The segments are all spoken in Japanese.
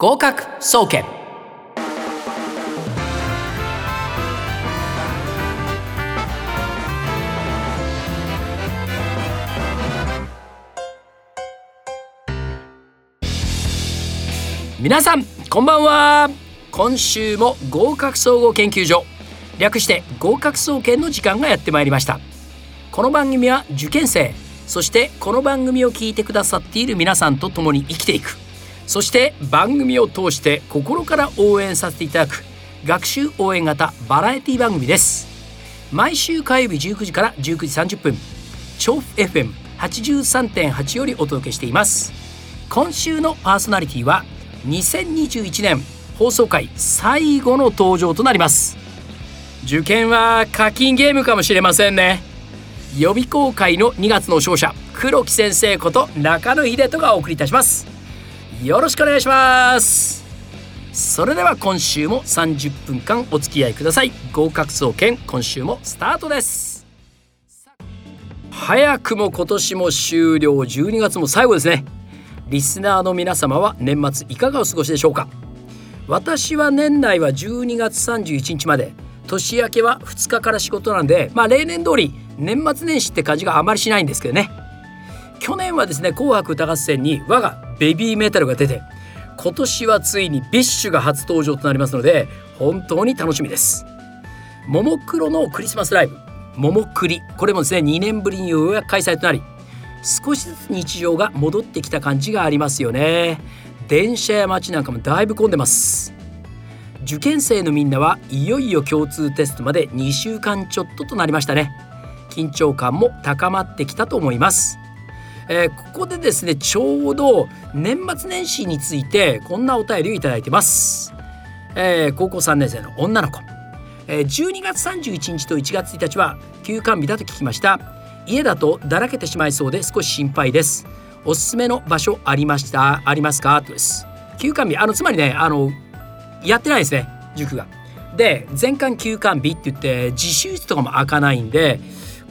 合格総研。皆さんこんばんは。今週も合格総合研究所。略して合格総研の時間がやってまいりました。この番組は受験生そしてこの番組を聞いてくださっている皆さんと共に生きていく。そして番組を通して心から応援させていただく学習応援型バラエティ番組です。毎週火曜日19時から19時30分調布 FM83.8 よりお届けしています。今週のパーソナリティは2021年放送回最後の登場となります。受験は課金ゲームかもしれませんね。予備校会の2月の勝者黒木先生こと中野秀人がお送りいたします。よろしくお願いします。それでは今週も30分間お付き合いください。合格総研今週もスタートです。早くも今年も終了。12月も最後ですね。リスナーの皆様は年末いかがお過ごしでしょうか。私は年内は12月31日まで。年明けは2日から仕事なんでまあ例年通り年末年始って感じがあまりしないんですけどね。去年はですね紅白歌合戦に我がベビーメタルが出て今年はついに BiSH が初登場となりますので本当に楽しみです。ももクロのクリスマスライブ。ももクリ。これもですね2年ぶりにようやく開催となり少しずつ日常が戻ってきた感じがありますよね。電車や街なんかもだいぶ混んでます。受験生のみんなはいよいよ共通テストまで2週間ちょっととなりましたね。緊張感も高まってきたと思います。えー、ここでですねちょうど年末年始についてこんなお便りをいただいてます、えー、高校3年生の女の子、えー、12月31日と1月1日は休館日だと聞きました。家だとだらけてしまいそうで少し心配です。おすすめの場所ありましたありますか？とです。休館日あのつまりねあのやってないですね塾が。で全館休館日って言って自習室とかも開かないんで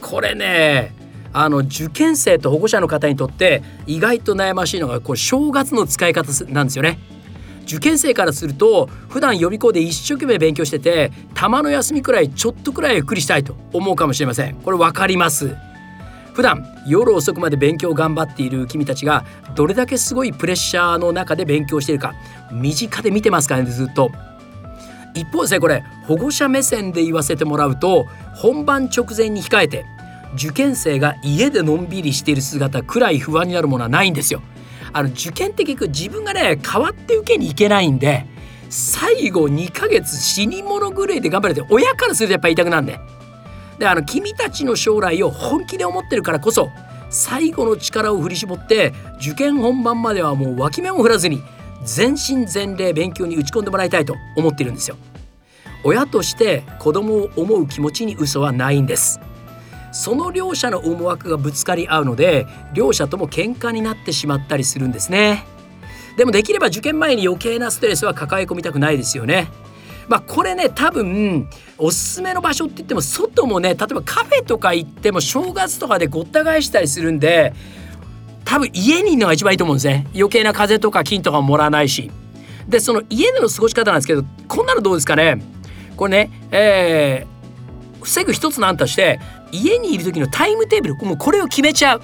これねあの受験生と保護者の方にとって意外と悩ましいのがこれ正月の使い方なんですよね。受験生からすると普段予備校で一生懸命勉強しててたまの休みくらいちょっとくらいゆっくりしたいと思うかもしれません。これ分かります。普段夜遅くまで勉強頑張っている君たちがどれだけすごいプレッシャーの中で勉強しているか身近で見てますからねずっと。一方ですねこれ保護者目線で言わせてもらうと本番直前に控えて受験生が家でのんびりしている姿くらい不安になるものはないんですよ。あの受験って結局自分がね変わって受けに行けないんで最後2ヶ月死に物狂いで頑張れて親からするとやっぱり痛くなんで。であの君たちの将来を本気で思ってるからこそ最後の力を振り絞って受験本番まではもう脇目も振らずに全身全霊勉強に打ち込んでもらいたいと思っているんですよ。親として子供を思う気持ちに嘘はないんです。その両者の思惑がぶつかり合うので両者とも喧嘩になってしまったりするんですね。でもできれば受験前に余計なストレスは抱え込みたくないですよね。まあこれね多分おすすめの場所って言っても外もね例えばカフェとか行っても正月とかでごった返したりするんで多分家にいるのが一番いいと思うんですね。余計な風邪とか菌とかももらわないし。でその家での過ごし方なんですけどこんなのどうですかね。これねえー防ぐ一つの案として家にいる時のタイムテーブルもうこれを決めちゃう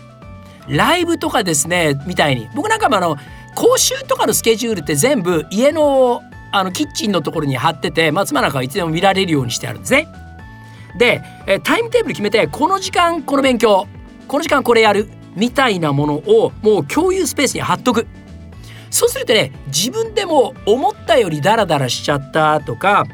ライブとかですねみたいに僕なんかもあの講習とかのスケジュールって全部家のあのキッチンのところに貼ってて、まあ、妻なんかはいつでも見られるようにしてあるんですね。でタイムテーブル決めてこの時間この勉強この時間これやるみたいなものをもう共有スペースに貼っとく。そうするとね自分でも思ったよりダラダラしちゃったとか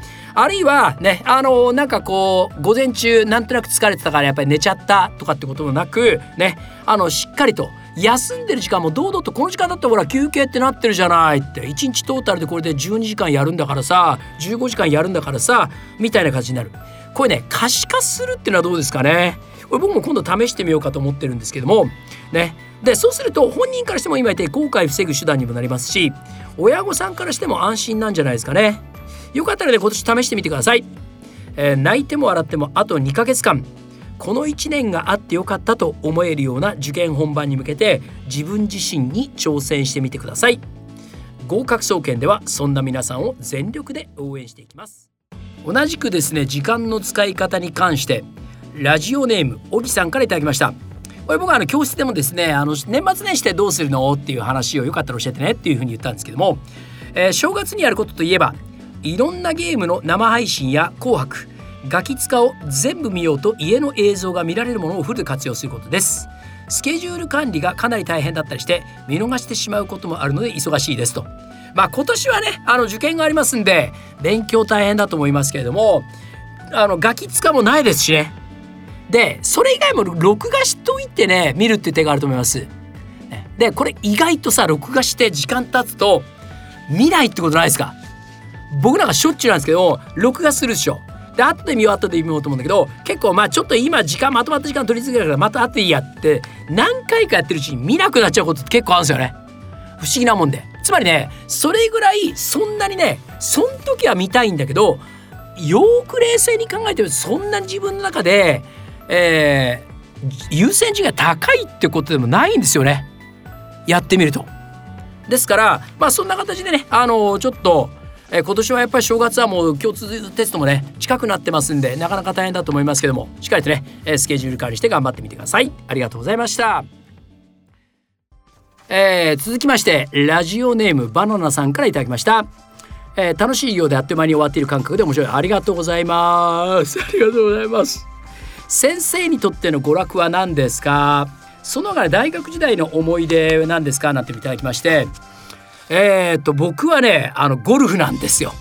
あるいはねあのなんかこう午前中なんとなく疲れてたからやっぱり寝ちゃったとかってこともなくねあのしっかりと休んでる時間も堂々とこの時間だったらほら休憩ってなってるじゃないって1日トータルでこれで12時間やるんだからさ15時間やるんだからさみたいな感じになる。これね可視化するっていうのはどうですかね。これ僕も今度試してみようかと思ってるんですけどもね。でそうすると本人からしても今言って後悔防ぐ手段にもなりますし親御さんからしても安心なんじゃないですかね。よかったらね今年試してみてください、えー、泣いても笑ってもあと2ヶ月間。この1年があってよかったと思えるような受験本番に向けて自分自身に挑戦してみてください。合格総研ではそんな皆さんを全力で応援していきます。同じくですね時間の使い方に関してラジオネーム小木さんからいただきました。これ僕はあの教室でもですねあの年末年始でどうするの？っていう話をよかったら教えてねっていうふうに言ったんですけども、えー、正月にやることといえばいろんなゲームの生配信や紅白ガキ使を全部見ようと家の映像が見られるものをフル活用することです。スケジュール管理がかなり大変だったりして見逃してしまうこともあるので忙しいですと。まあ今年はねあの受験がありますんで勉強大変だと思いますけれどもあのガキ使もないですしね。でそれ以外も録画しといてね見るって手があると思います。でこれ意外とさ録画して時間経つと見ないってことないですか？僕なんかしょっちゅうなんですけど録画するでしょ。で後で見よう後で見ようと思うんだけど結構まあちょっと今時間まとまった時間取り続けるからまた後でいいやって何回かやってるうちに見なくなっちゃうことって結構あるんですよね。不思議なもんで。つまりねそれぐらいそんなにねそん時は見たいんだけどよく冷静に考えてるそんな自分の中で、えー、優先順位が高いってことでもないんですよね。やってみると。ですからまあそんな形でねあのちょっとえ今年はやっぱり正月はもう共通テストもね近くなってますんでなかなか大変だと思いますけどもしっかりとね、えスケジュール管理して頑張ってみてください。ありがとうございました。えー、続きましてラジオネームバナナさんからいただきました、えー、楽しいようであっという間に終わっている感覚で面白い。ありがとうございます。ありがとうございます。先生にとっての娯楽は何ですか？その他大学時代の思い出は何ですか？なんていただきまして。えー、っと僕はねあのゴルフなんですよ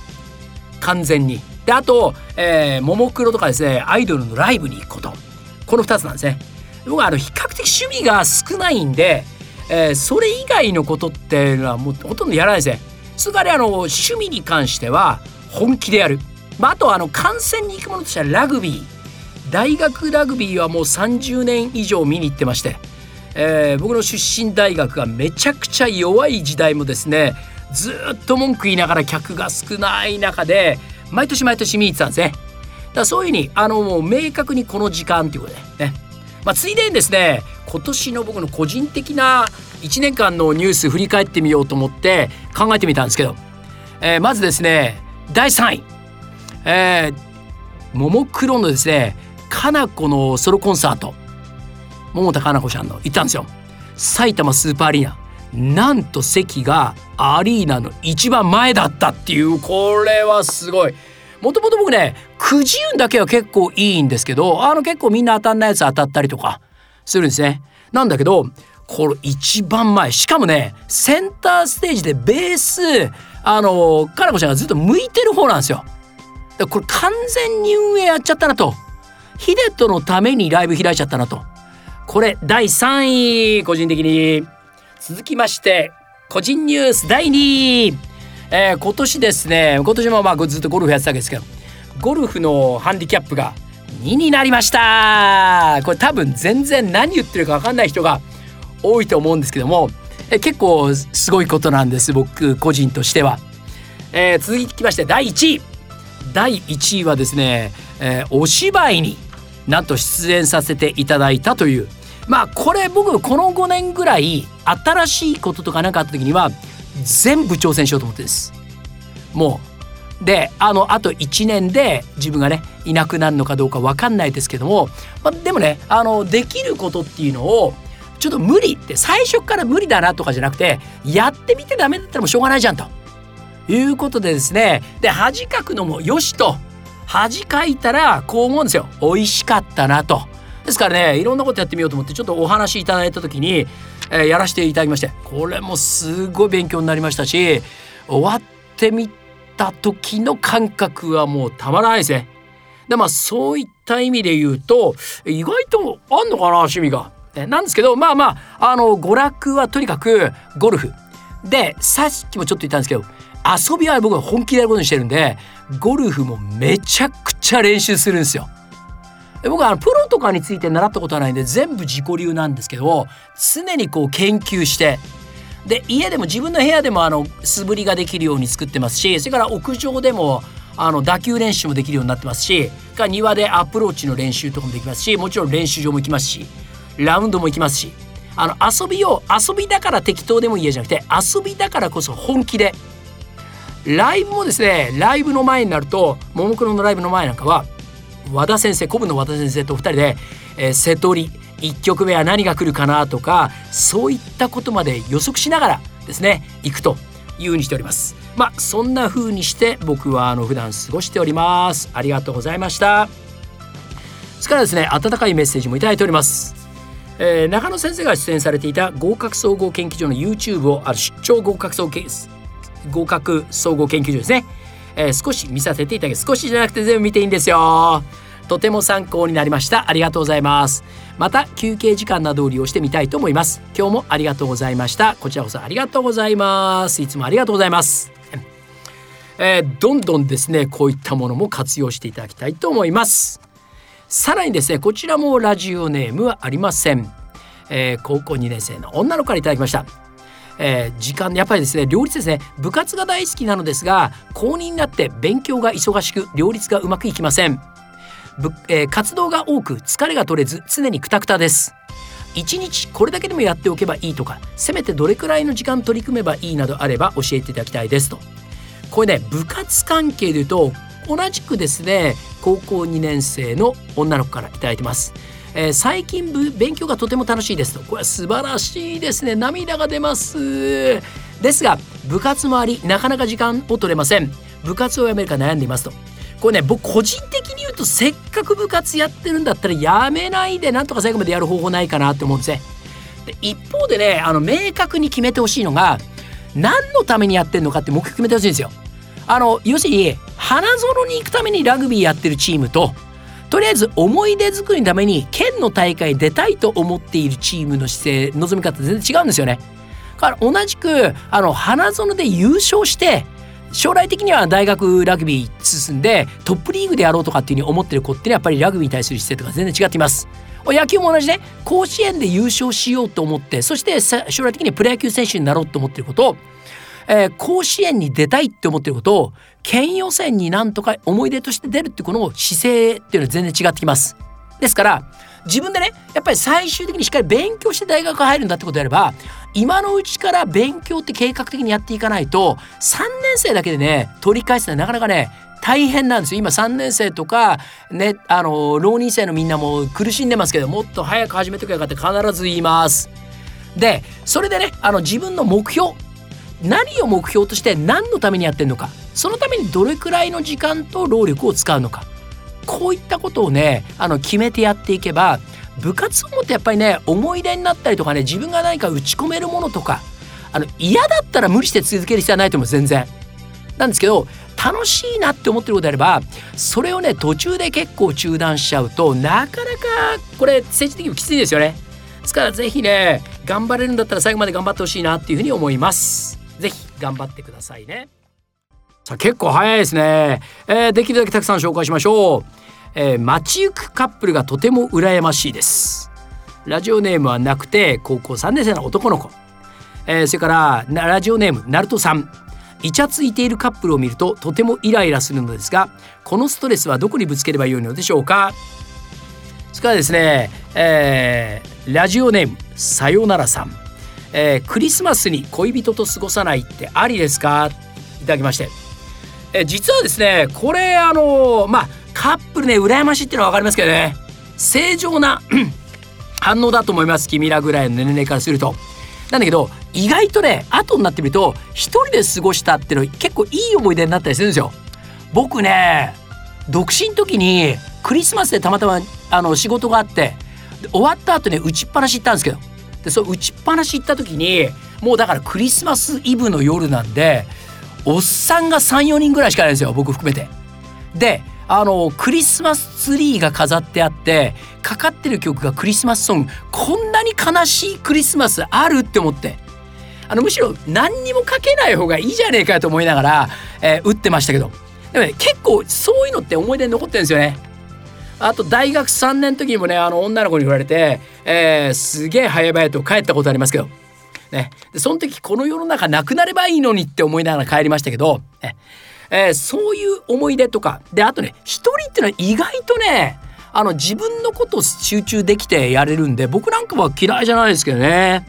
完全に。であと、え、ももクロとかですねアイドルのライブに行くことこの2つなんですね。僕はあの比較的趣味が少ないんで、えー、それ以外のことっていうのはもうほとんどやらないですね。つまりあの趣味に関しては本気でやる。まあ、あとあの観戦に行くものとしてはラグビー大学ラグビーはもう30年以上見に行ってましてえー、僕の出身大学がめちゃくちゃ弱い時代もですねずっと文句言いながら客が少ない中で毎年毎年見に行ってたんですね。だからそういうふうにあのもう明確にこの時間ということでね。まあ、ついでにですね今年の僕の個人的な1年間のニュース振り返ってみようと思って考えてみたんですけど、えー、まずですね第3位、えー、ももクロのですねかな子のソロコンサート桃田かな子ちゃんの行ったんですよ。埼玉スーパーアリーナ。なんと席がアリーナの一番前だったっていう。これはすごい。もともと僕ねくじ運だけは結構いいんですけどあの結構みんな当たんないやつ当たったりとかするんですね。なんだけどこれ一番前。しかもねセンターステージでベースあのかなこちゃんがずっと向いてる方なんですよ。これ完全に運営やっちゃったなと。ヒデトのためにライブ開いちゃったなと。これ第3位個人的に。続きまして個人ニュース第2位、えー、今年ですね今年もまあずっとゴルフやってたわけですけどゴルフのハンディキャップが2になりました。これ多分全然何言ってるか分かんない人が多いと思うんですけどもえ結構すごいことなんです僕個人としては、えー、続きまして第1位。第1位はですね、えー、お芝居になんと出演させていただいたというまあこれ僕この5年ぐらい新しいこととか何かあった時には全部挑戦しようと思ってです。もう。であのあと1年で自分がねいなくなるのかどうか分かんないですけども、まあ、でもねあのできることっていうのをちょっと無理って最初から無理だなとかじゃなくてやってみてダメだったらもうしょうがないじゃんと。いうことでですね。で恥かくのもよしと。恥かいたらこう思うんですよ。美味しかったなと。ですからねいろんなことやってみようと思ってちょっとお話しいただいた時に、えー、やらせていただきましてこれもすごい勉強になりましたし終わってみた時の感覚はもうたまらないですね。でまあそういった意味で言うと意外とあんのかな趣味が。なんですけどまあまああの娯楽はとにかくゴルフでさっきもちょっと言ったんですけど遊びは僕は本気でやることにしてるんでゴルフもめちゃくちゃ練習するんですよ。僕はあのプロとかについて習ったことはないんで全部自己流なんですけど常にこう研究してで家でも自分の部屋でもあの素振りができるように作ってますしそれから屋上でもあの打球練習もできるようになってますしか庭でアプローチの練習とかもできますしもちろん練習場も行きますしラウンドも行きますしあの遊びを遊びだから適当でもいいやじゃなくて遊びだからこそ本気でライブもですねライブの前になるとももクロのライブの前なんかは和田先生古文の和田先生と2人で、えー、瀬戸り1曲目は何が来るかなとかそういったことまで予測しながらですね行くというふうにしております。まあそんな風にして僕はあの普段過ごしております。ありがとうございました。それからですね温かいメッセージもいただいております。えー、中野先生が出演されていた合格総合研究所の YouTube をある出張合格総合格総合研究所ですね、えー、少し見させていただき少しじゃなくて全部見ていいんですよ。とても参考になりました。ありがとうございます。また休憩時間などを利用してみたいと思います。今日もありがとうございました。こちらこそありがとうございます。いつもありがとうございます。えー、どんどんですねこういったものも活用していただきたいと思います。さらにですねこちらもラジオネームはありません、えー、高校2年生の女の子からいただきました。えー、時間やっぱりですね両立ですね。部活が大好きなのですが高2になって勉強が忙しく両立がうまくいきません。えー、活動が多く疲れが取れず常にクタクタです。1日これだけでもやっておけばいいとかせめてどれくらいの時間取り組めばいいなどあれば教えていただきたいですと。これね部活関係でいうと同じくですね高校2年生の女の子から頂いてます、えー、最近勉強がとても楽しいですと。これは素晴らしいですね。涙が出ます。ですが部活もありなかなか時間を取れません。部活を辞めるか悩んでいますと。これね僕個人的に言うとせっかく部活やってるんだったらやめないでなんとか最後までやる方法ないかなって思うんですね。で一方でねあの明確に決めてほしいのが何のためにやってるのかって目標決めてほしいんですよ。あの要するに花園に行くためにラグビーやってるチームととりあえず思い出作りのために県の大会に出たいと思っているチームの姿勢望み方全然違うんですよね。だから同じくあの花園で優勝して将来的には大学ラグビー進んでトップリーグでやろうとかっていうふうに思ってる子っていうのはやっぱりラグビーに対する姿勢とか全然違っています。野球も同じで、ね、甲子園で優勝しようと思ってそして将来的にプロ野球選手になろうと思ってることを、えー、甲子園に出たいって思ってることを県予選になんとか思い出として出るってこの姿勢っていうのは全然違ってきます。ですから自分でねやっぱり最終的にしっかり勉強して大学入るんだってことであれば今のうちから勉強って計画的にやっていかないと3年生だけでね取り返すのはなかなかね大変なんですよ今3年生とかねあの浪人生のみんなも苦しんでますけどもっと早く始めてくれよかって必ず言います。でそれでねあの自分の目標何を目標として何のためにやってるのかそのためにどれくらいの時間と労力を使うのかこういったことをねあの決めてやっていけば部活動ってやっぱりね思い出になったりとかね自分が何か打ち込めるものとかあの嫌だったら無理して続ける必要はないと思う全然。なんですけど楽しいなって思ってることであればそれをね途中で結構中断しちゃうとなかなかこれ政治的にもきついですよね。ですから是非ね頑張れるんだったら最後まで頑張ってほしいなっていうふうに思います。頑張ってくださいね。さあ結構早いですね、えー、できるだけたくさん紹介しましょう、えー、街行くカップルがとても羨ましいです。ラジオネームはなくて高校3年生の男の子、えー、それからラジオネームナルトさん。イチャついているカップルを見るととてもイライラするのですがこのストレスはどこにぶつければよいのでしょうか。それからですね、えー、ラジオネームさよならさん、えー、クリスマスに恋人と過ごさないってありですか？いただきましてえ実はですねこれあのまあカップルね羨ましいっていうのは分かりますけどね正常な 反応だと思います君らぐらいの年齢からすると。なんだけど意外とね後になってみると一人で過ごしたっていうの結構いい思い出になったりするんですよ。僕ね独身時にクリスマスでたまたまあの仕事があって終わった後ね打ちっぱなし行ったんですけどでそう打ちっぱなし行った時にもうだからクリスマスイブの夜なんでおっさんが34人ぐらいしかないんですよ僕含めて。であのクリスマスツリーが飾ってあってかかってる曲がクリスマスソングこんなに悲しいクリスマスあるって思ってあのむしろ何にもかけない方がいいじゃねえかと思いながら、えー、打ってましたけどでもね結構そういうのって思い出に残ってるんですよね。あと大学3年の時にもねあの女の子に言われて、えー、すげえ早々と帰ったことありますけどね、でその時この世の中なくなればいいのにって思いながら帰りましたけど、ね。えー、そういう思い出とかであとね一人っていうのは意外とねあの自分のことを集中できてやれるんで僕なんかは嫌いじゃないですけどね、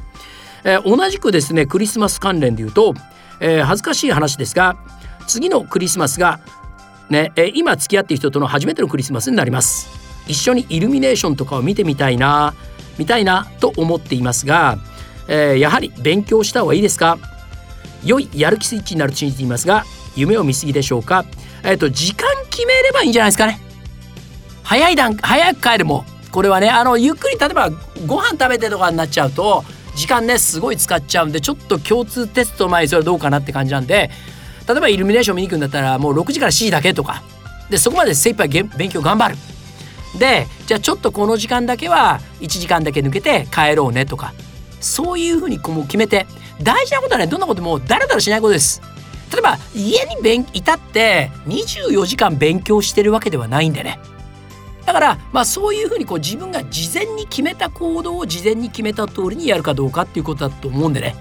えー、同じくですねクリスマス関連で言うと、えー、恥ずかしい話ですが次のクリスマスがね、えー、今付き合っている人との初めてのクリスマスになります。一緒にイルミネーションとかを見てみたいな見たいなと思っていますが、えー、やはり勉強した方がいいですか？良いやる気スイッチになると信じていますが夢を見すぎでしょうか？えっ、ー、と時間決めればいいんじゃないですかね。早い段早く帰るもこれはねあのゆっくり例えばご飯食べてとかになっちゃうと時間ねすごい使っちゃうんでちょっと共通テストの前にそれはどうかなって感じなんで例えばイルミネーション見に行くんだったらもう6時から7時だけとか。でそこまで精一杯勉強頑張る。でじゃあちょっとこの時間だけは1時間だけ抜けて帰ろうねとか。そういうふうにこう決めて。大事なことはねどんなこともだらだらしないことです。例えば家に勉いたって24時間勉強してるわけではないんでね。だからまあそういうふうにこう自分が事前に決めた行動を事前に決めた通りにやるかどうかっていうことだと思うんでね。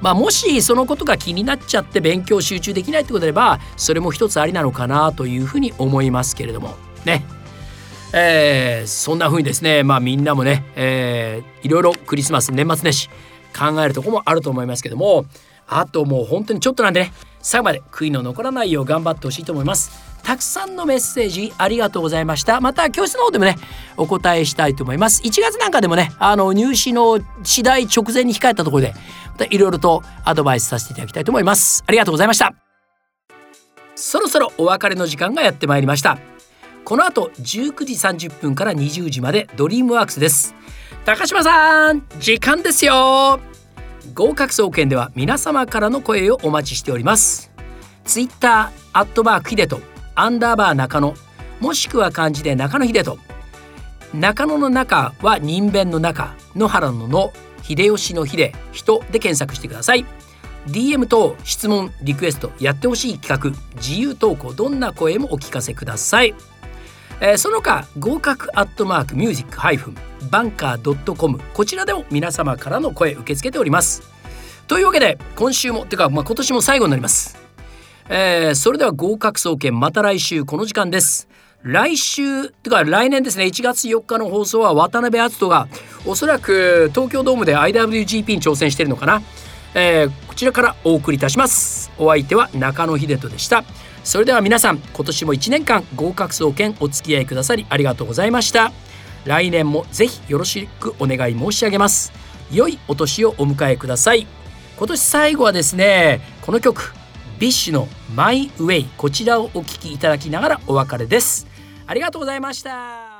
まあもしそのことが気になっちゃって勉強集中できないってことであればそれも一つありなのかなというふうに思いますけれども。ね。えー、そんな風にですねまあみんなもね、えー、いろいろクリスマス年末年始考えるとこもあると思いますけどもあともう本当にちょっとなんでね最後まで悔いの残らないよう頑張ってほしいと思います。たくさんのメッセージありがとうございました。また教室の方でもねお答えしたいと思います。1月なんかでもねあの入試の次第直前に控えたところでまたいろいろとアドバイスさせていただきたいと思います。ありがとうございました。そろそろお別れの時間がやってまいりました。この後19時30分から20時までドリームワークスです。高島さん時間ですよ。合格総研では皆様からの声をお待ちしております。ツイッターアットマークヒデトアンダーバー中野もしくは漢字で中野秀人。中野の中はにんべんの中野原のの秀吉の秀。人で検索してください。DM 等質問リクエストやってほしい企画自由投稿どんな声もお聞かせください。えー、その他合格アットマークミュージックハイフンバンカー .com こちらでも皆様からの声受け付けております。というわけで今週もてか、まあ、今年も最後になります、えー、それでは合格総研また来週この時間です。来週てか来年ですね。1月4日の放送は渡辺篤人がおそらく東京ドームで IWGP に挑戦しているのかな、えー、こちらからお送りいたします。お相手は中野秀人でした。それでは皆さん今年も1年間合格総研お付き合いくださりありがとうございました。来年もぜひよろしくお願い申し上げます。良いお年をお迎えください。今年最後はですねこの曲。 BiSH の My Way こちらをお聴きいただきながらお別れです。ありがとうございました。